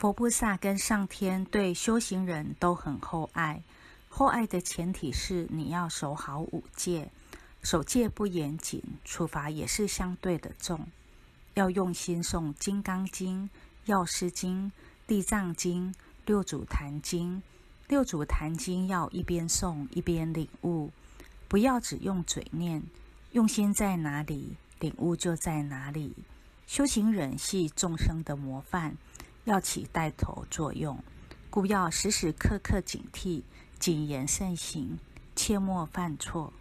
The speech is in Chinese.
佛菩萨跟上天对修行人都很厚爱，厚爱的前提是你要守好五戒，守戒不严谨，处罚也是相对的重。要用心诵《金刚经》《药师经》《地藏经》《六祖坛经》。六祖坛经要一边诵一边领悟，不要只用嘴念，用心在哪里，领悟就在哪里。修行人系众生的模范。要起带头作用，故要时时刻刻警惕，谨言慎行，切莫犯错。